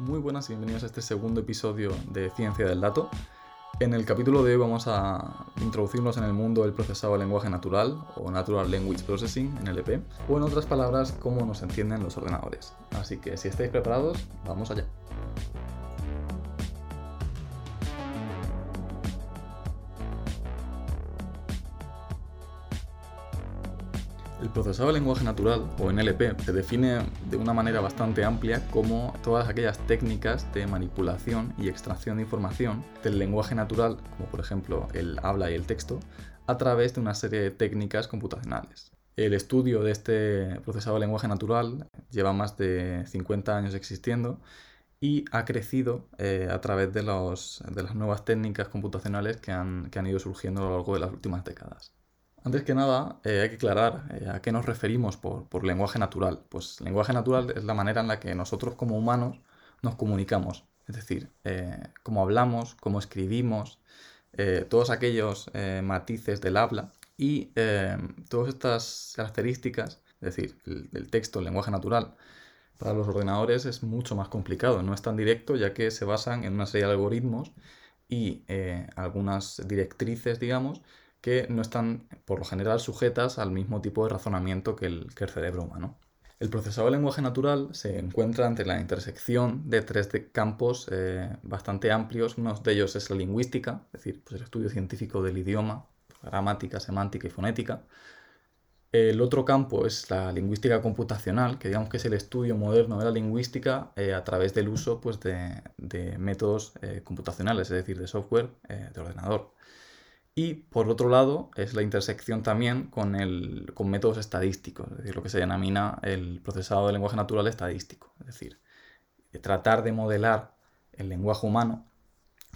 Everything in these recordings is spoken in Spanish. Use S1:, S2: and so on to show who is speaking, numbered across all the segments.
S1: Muy buenas y bienvenidos a este segundo episodio de Ciencia del Dato. En el capítulo de hoy vamos a introducirnos en el mundo del procesado lenguaje natural o Natural Language Processing, NLP, o en otras palabras, cómo nos entienden los ordenadores. Así que si estáis preparados, vamos allá. El procesado de lenguaje natural, o NLP, se define de una manera bastante amplia como todas aquellas técnicas de manipulación y extracción de información del lenguaje natural, como por ejemplo el habla y el texto, a través de una serie de técnicas computacionales. El estudio de este procesado de lenguaje natural lleva más de 50 años existiendo y ha crecido eh, a través de, las nuevas técnicas computacionales que han ido surgiendo a lo largo de las últimas décadas. Antes que nada, eh, hay que aclarar eh, a qué nos referimos por, lenguaje natural. Pues lenguaje natural es la manera en la que nosotros como humanos nos comunicamos. Es decir, eh, cómo hablamos, cómo escribimos, todos aquellos matices del habla y todas estas características, es decir, el, texto, el lenguaje natural, para los ordenadores es mucho más complicado, no es tan directo ya que se basan en una serie de algoritmos y algunas directrices, digamos, que no están por lo general sujetas al mismo tipo de razonamiento que el, cerebro humano. El procesado de lenguaje natural se encuentra ante la intersección de tres campos eh, bastante amplios. Uno de ellos es la lingüística, es decir, pues el estudio científico del idioma, gramática, semántica y fonética. El otro campo es la lingüística computacional, que digamos que es el estudio moderno de la lingüística eh, a través del uso pues, de, métodos eh, computacionales, es decir, de software de ordenador. Y por otro lado, es la intersección también con, el, con métodos estadísticos, es decir, lo que se denomina el procesado de lenguaje natural estadístico. Es decir, tratar de modelar el lenguaje humano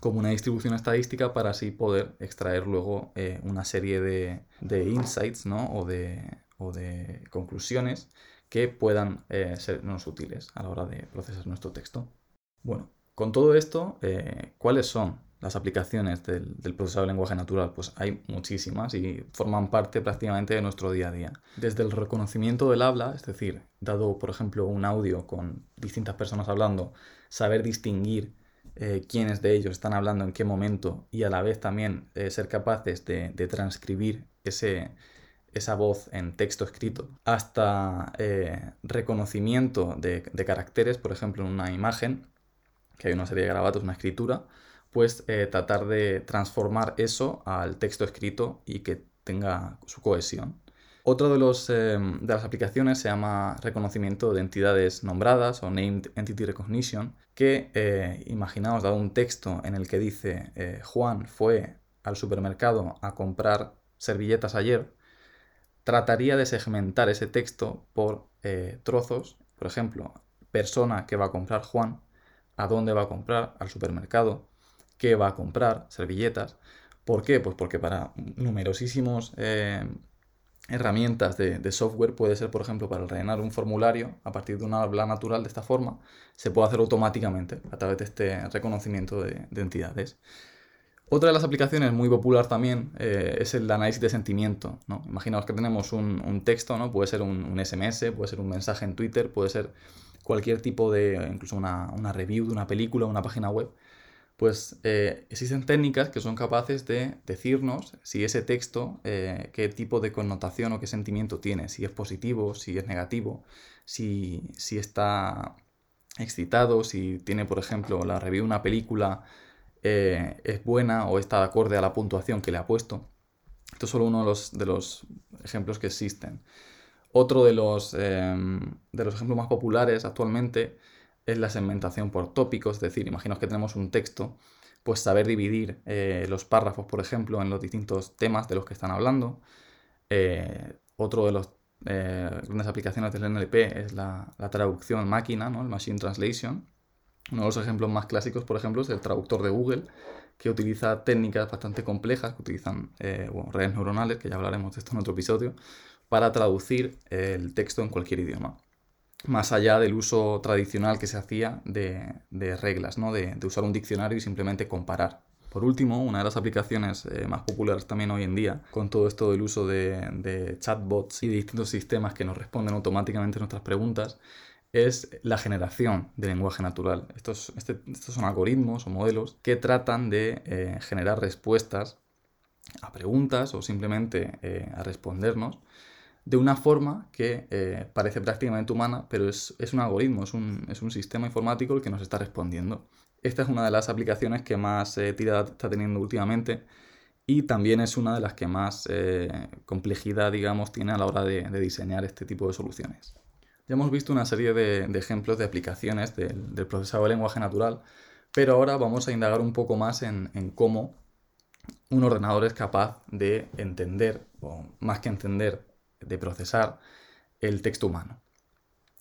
S1: como una distribución estadística para así poder extraer luego eh, una serie de, de insights ¿no? o, de, o, de, conclusiones que puedan eh, sernos útiles a la hora de procesar nuestro texto. Bueno, con todo esto, eh, ¿cuáles son las aplicaciones del, procesado de lenguaje natural, pues hay muchísimas y forman parte prácticamente de nuestro día a día. Desde el reconocimiento del habla, es decir, dado por ejemplo un audio con distintas personas hablando, saber distinguir eh, quiénes de ellos están hablando en qué momento y a la vez también eh, ser capaces de, transcribir ese, esa voz en texto escrito, hasta eh, reconocimiento de, de caracteres, por ejemplo en una imagen, que hay una serie de grabatos, una escritura, pues eh, tratar de transformar eso al texto escrito y que tenga su cohesión. Otra de, eh, de las aplicaciones se llama reconocimiento de entidades nombradas o Named Entity Recognition, que eh, imaginaos dado un texto en el que dice Juan fue al supermercado a comprar servilletas ayer, trataría de segmentar ese texto por trozos, por ejemplo, persona que va a comprar Juan, a dónde va a comprar, al supermercado, qué va a comprar, servilletas. ¿Por qué? Pues porque para numerosísimos eh, herramientas de, software puede ser, por ejemplo, para rellenar un formulario a partir de una habla natural de esta forma, se puede hacer automáticamente a través de este reconocimiento de, entidades. Otra de las aplicaciones muy popular también eh, es el análisis de sentimiento. ¿no? Imaginaos que tenemos un, texto, ¿no? puede ser un, SMS, puede ser un mensaje en Twitter, puede ser cualquier tipo de, incluso una, una review de una película, una página web pues eh, existen técnicas que son capaces de decirnos si ese texto, eh, qué tipo de connotación o qué sentimiento tiene, si es positivo, si es negativo, si, está excitado, si tiene, por ejemplo, la review de una película eh, es buena o está de acorde a la puntuación que le ha puesto. Esto es solo uno de los, de los ejemplos que existen. Otro de los, de los ejemplos más populares actualmente es la segmentación por tópicos, es decir, imaginaos que tenemos un texto, pues saber dividir eh, los párrafos, por ejemplo, en los distintos temas de los que están hablando. Eh, otro de las eh, grandes aplicaciones del NLP es la, traducción máquina, ¿no? el Machine Translation. Uno de los ejemplos más clásicos, por ejemplo, es el traductor de Google, que utiliza técnicas bastante complejas, que utilizan redes neuronales, que ya hablaremos de esto en otro episodio, para traducir el texto en cualquier idioma más allá del uso tradicional que se hacía de, reglas, ¿no? de, usar un diccionario y simplemente comparar. Por último, una de las aplicaciones eh, más populares también hoy en día, con todo esto del uso de, chatbots y de distintos sistemas que nos responden automáticamente nuestras preguntas, es la generación de lenguaje natural. Estos, este, estos son algoritmos o modelos que tratan de eh, generar respuestas a preguntas o simplemente eh, a respondernos de una forma que eh, parece prácticamente humana, pero es, un algoritmo, es un, es un, sistema informático el que nos está respondiendo. Esta es una de las aplicaciones que más tirada está teniendo últimamente y también es una de las que más complejidad, digamos, tiene a la hora de diseñar este tipo de soluciones. Ya hemos visto una serie de, ejemplos de aplicaciones del, procesado de lenguaje natural, pero ahora vamos a indagar un poco más en, cómo un ordenador es capaz de entender, o más que entender, de procesar el texto humano.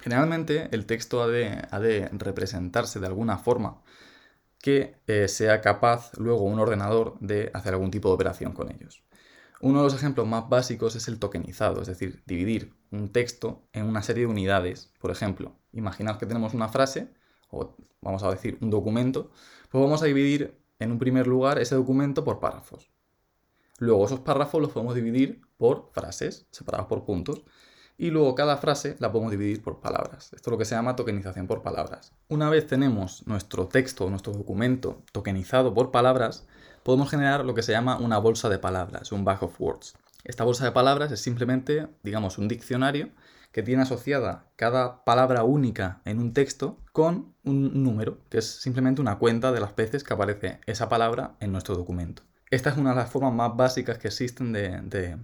S1: Generalmente el texto ha de, representarse de alguna forma que eh, sea capaz luego un ordenador de hacer algún tipo de operación con ellos. Uno de los ejemplos más básicos es el tokenizado, es decir, dividir un texto en una serie de unidades. Por ejemplo, imaginad que tenemos una frase, o vamos a decir un documento, pues vamos a dividir en un primer lugar ese documento por párrafos. Luego esos párrafos los podemos dividir por frases, separadas por puntos. Y luego cada frase la podemos dividir por palabras. Esto es lo que se llama tokenización por palabras. Una vez tenemos nuestro texto, nuestro documento tokenizado por palabras, podemos generar lo que se llama una bolsa de palabras, un bag of words. Esta bolsa de palabras es simplemente, digamos, un diccionario que tiene asociada cada palabra única en un texto con un número, que es simplemente una cuenta de las veces que aparece esa palabra en nuestro documento. Esta es una de las formas más básicas que existen de,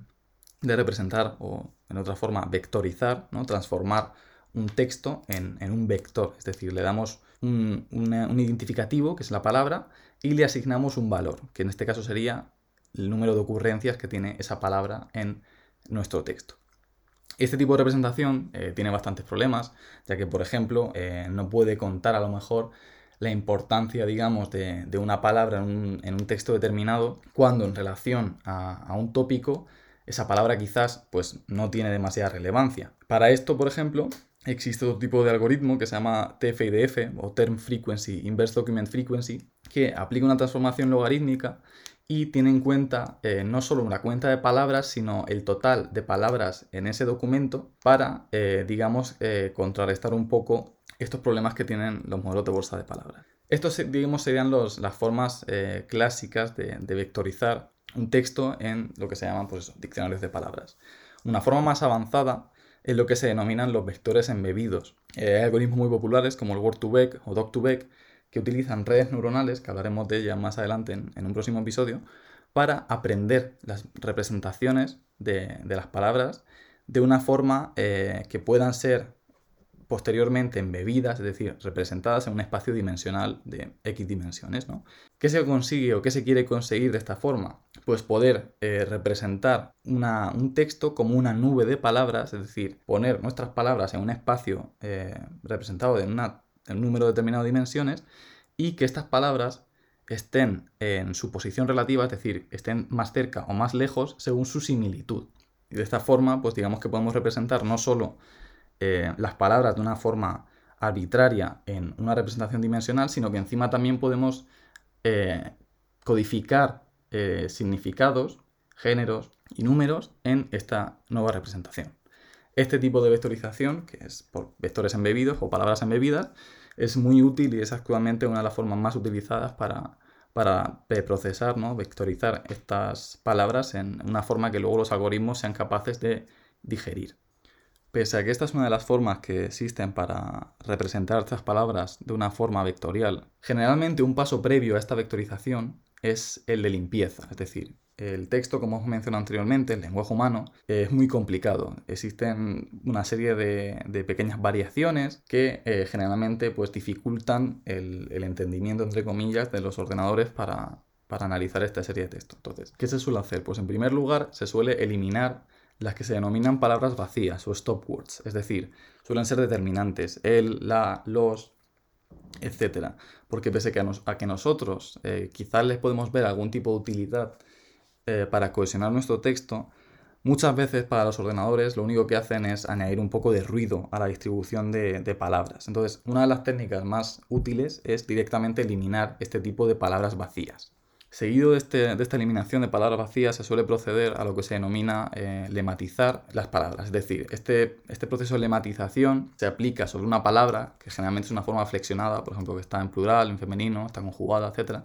S1: representar o, en otra forma, vectorizar, ¿no? transformar un texto en, un vector. Es decir, le damos un, identificativo, que es la palabra, y le asignamos un valor, que en este caso sería el número de ocurrencias que tiene esa palabra en nuestro texto. Este tipo de representación eh, tiene bastantes problemas, ya que, por ejemplo, eh, no puede contar a lo mejor la importancia, digamos, de, una palabra en un, texto determinado, cuando en relación a, un tópico, esa palabra quizás pues, no tiene demasiada relevancia. Para esto, por ejemplo, existe otro tipo de algoritmo que se llama TF-IDF o Term Frequency Inverse Document Frequency, que aplica una transformación logarítmica y tiene en cuenta eh, no solo una cuenta de palabras, sino el total de palabras en ese documento para, eh, digamos, eh, contrarrestar un poco estos problemas que tienen los modelos de bolsa de palabras. Estos, digamos, serían los, las formas clásicas de, vectorizar un texto en lo que se llaman pues, diccionarios de palabras. Una forma más avanzada es lo que se denominan los vectores embebidos. hay algoritmos muy populares como el Word2Vec o Doc2Vec que utilizan redes neuronales, que hablaremos de ellas más adelante en, un próximo episodio, para aprender las representaciones de, las palabras de una forma eh, que puedan ser posteriormente embebidas, es decir, representadas en un espacio dimensional de X dimensiones. ¿no? ¿Qué se consigue o qué se quiere conseguir de esta forma? Pues poder eh, representar un texto como una nube de palabras, es decir, poner nuestras palabras en un espacio eh, representado en un número determinado de dimensiones y que estas palabras estén en su posición relativa, es decir, estén más cerca o más lejos según su similitud. Y de esta forma, pues digamos que podemos representar no solo eh, las palabras de una forma arbitraria en una representación dimensional, sino que encima también podemos eh, codificar eh, significados, géneros y números en esta nueva representación. Este tipo de vectorización, que es por vectores embebidos o palabras embebidas, es muy útil y es actualmente una de las formas más utilizadas para, para preprocesar, ¿no? vectorizar estas palabras en una forma que luego los algoritmos sean capaces de digerir. Pese a que esta es una de las formas que existen para representar estas palabras de una forma vectorial, generalmente un paso previo a esta vectorización es el de limpieza, es decir, el texto, como os mencionado anteriormente, el lenguaje humano, es muy complicado. Existen una serie de, pequeñas variaciones que eh, generalmente pues, dificultan el, entendimiento, entre comillas, de los ordenadores para, para analizar esta serie de textos. Entonces, ¿qué se suele hacer? Pues en primer lugar, se suele eliminar las que se denominan palabras vacías o stop words, es decir, suelen ser determinantes, el, la, los, etc. Porque pese a, que nosotros eh, quizás les podemos ver algún tipo de utilidad eh, para cohesionar nuestro texto, muchas veces para los ordenadores lo único que hacen es añadir un poco de ruido a la distribución de, palabras. Entonces, una de las técnicas más útiles es directamente eliminar este tipo de palabras vacías. Seguido de, este, esta eliminación de palabras vacías se suele proceder a lo que se denomina eh, lematizar las palabras. Es decir, este, este proceso de lematización se aplica sobre una palabra, que generalmente es una forma flexionada, por ejemplo, que está en plural, en femenino, está conjugada, etc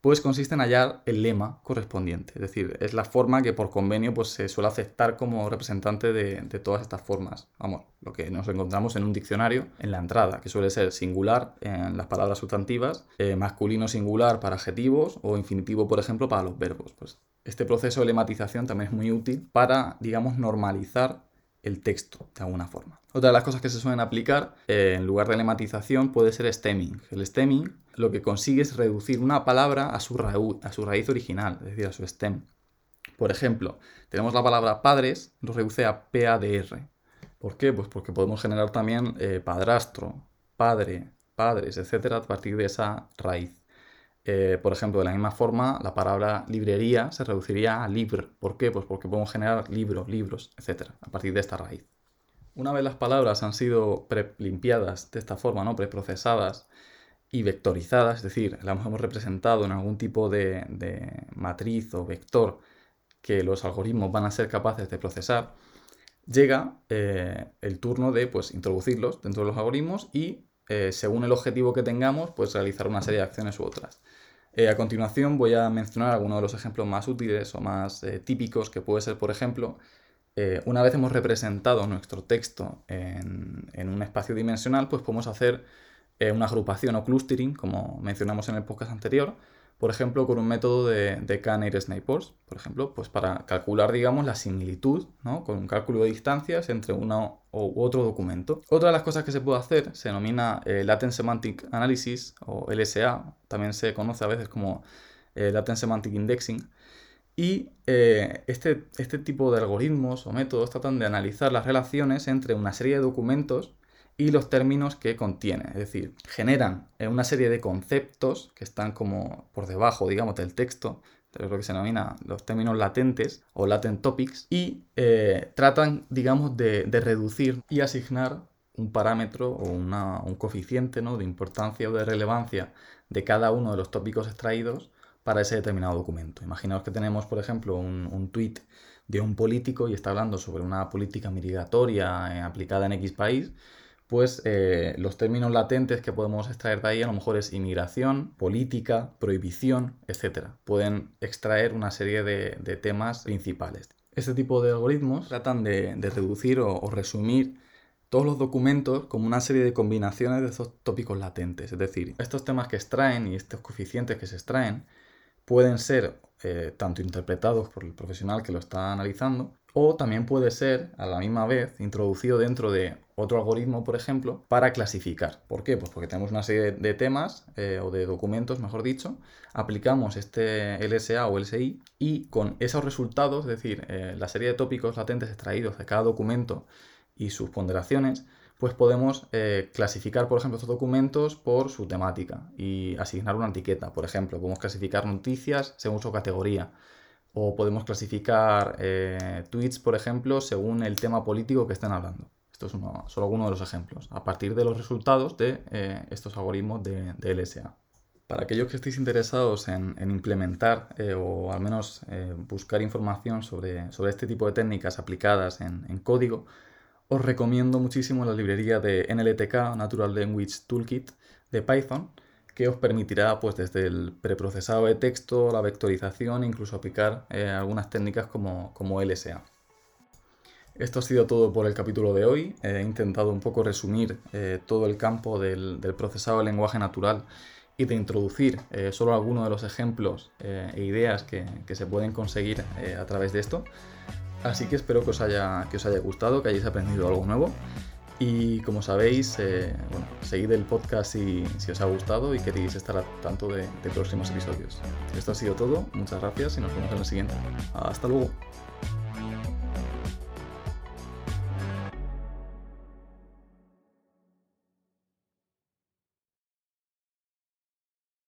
S1: pues consiste en hallar el lema correspondiente. Es decir, es la forma que por convenio pues, se suele aceptar como representante de, todas estas formas. Vamos, lo que nos encontramos en un diccionario en la entrada, que suele ser singular en las palabras sustantivas, eh, masculino singular para adjetivos o infinitivo, por ejemplo, para los verbos. Pues este proceso de lematización también es muy útil para, digamos, normalizar el texto de alguna forma. Otra de las cosas que se suelen aplicar eh, en lugar de lematización puede ser stemming. El stemming lo que consigue es reducir una palabra a su, a su raíz original, es decir, a su stem. Por ejemplo, tenemos la palabra padres, lo reduce a PADR. ¿Por qué? Pues porque podemos generar también eh, padrastro, padre, padres, etcétera, a partir de esa raíz. Eh, por ejemplo, de la misma forma, la palabra librería se reduciría a libro. ¿Por qué? Pues porque podemos generar libros, libros, etcétera, a partir de esta raíz. Una vez las palabras han sido limpiadas de esta forma, ¿no? preprocesadas y vectorizadas, es decir, las hemos representado en algún tipo de, matriz o vector que los algoritmos van a ser capaces de procesar, llega eh, el turno de pues, introducirlos dentro de los algoritmos y, eh, según el objetivo que tengamos, pues realizar una serie de acciones u otras. Eh, a continuación voy a mencionar algunos de los ejemplos más útiles o más típicos, que puede ser, por ejemplo, eh, una vez hemos representado nuestro texto en, un espacio dimensional, pues podemos hacer eh, una agrupación o clustering, como mencionamos en el podcast anterior, por ejemplo, con un método de, de Canary Snipers, por ejemplo, pues para calcular, digamos, la similitud, ¿no? Con un cálculo de distancias entre uno u otro documento. Otra de las cosas que se puede hacer se denomina eh, Latent Semantic Analysis, o LSA, también se conoce a veces como Latent Semantic Indexing, y eh, este, este tipo de algoritmos o métodos tratan de analizar las relaciones entre una serie de documentos y los términos que contienen. Es decir, generan eh, una serie de conceptos que están como por debajo, digamos, del texto, de lo que se denomina los términos latentes o latent topics, y eh, tratan, digamos, de, reducir y asignar un parámetro o un coeficiente ¿no? de importancia o de relevancia de cada uno de los tópicos extraídos para ese determinado documento. Imaginaos que tenemos, por ejemplo, un, un tweet de un político y está hablando sobre una política migratoria eh, aplicada en X país, pues eh, los términos latentes que podemos extraer de ahí a lo mejor es inmigración, política, prohibición, etc. Pueden extraer una serie de, temas principales. Este tipo de algoritmos tratan de, reducir o, resumir todos los documentos como una serie de combinaciones de esos tópicos latentes. Es decir, estos temas que extraen y estos coeficientes que se extraen pueden ser eh, tanto interpretados por el profesional que lo está analizando, o también puede ser a la misma vez introducido dentro de otro algoritmo, por ejemplo, para clasificar. ¿Por qué? Pues porque tenemos una serie de temas eh, o de documentos, mejor dicho, aplicamos este LSA o LSI y con esos resultados, es decir, eh, la serie de tópicos latentes extraídos de cada documento y sus ponderaciones, pues podemos eh, clasificar, por ejemplo, estos documentos por su temática y asignar una etiqueta. Por ejemplo, podemos clasificar noticias según su categoría. O podemos clasificar eh, tweets, por ejemplo, según el tema político que estén hablando. Esto es solo alguno de los ejemplos, a partir de los resultados de eh, estos algoritmos de, LSA. Para aquellos que estéis interesados en, implementar o al menos buscar información sobre, sobre, este tipo de técnicas aplicadas en, en código, os recomiendo muchísimo la librería de NLTK, Natural Language Toolkit de Python, que os permitirá, pues, desde el preprocesado de texto, la vectorización, incluso aplicar eh, algunas técnicas como, como, LSA. Esto ha sido todo por el capítulo de hoy. He intentado un poco resumir eh, todo el campo del, procesado de lenguaje natural y de introducir eh, solo algunos de los ejemplos e ideas que, que, se pueden conseguir a través de esto. Así que espero que os haya, que os haya gustado, que hayáis aprendido algo nuevo. Y como sabéis, eh, seguid el podcast si, os ha gustado y queréis estar al tanto de, de próximos episodios. Esto ha sido todo, muchas gracias y nos vemos en el siguiente. Hasta luego.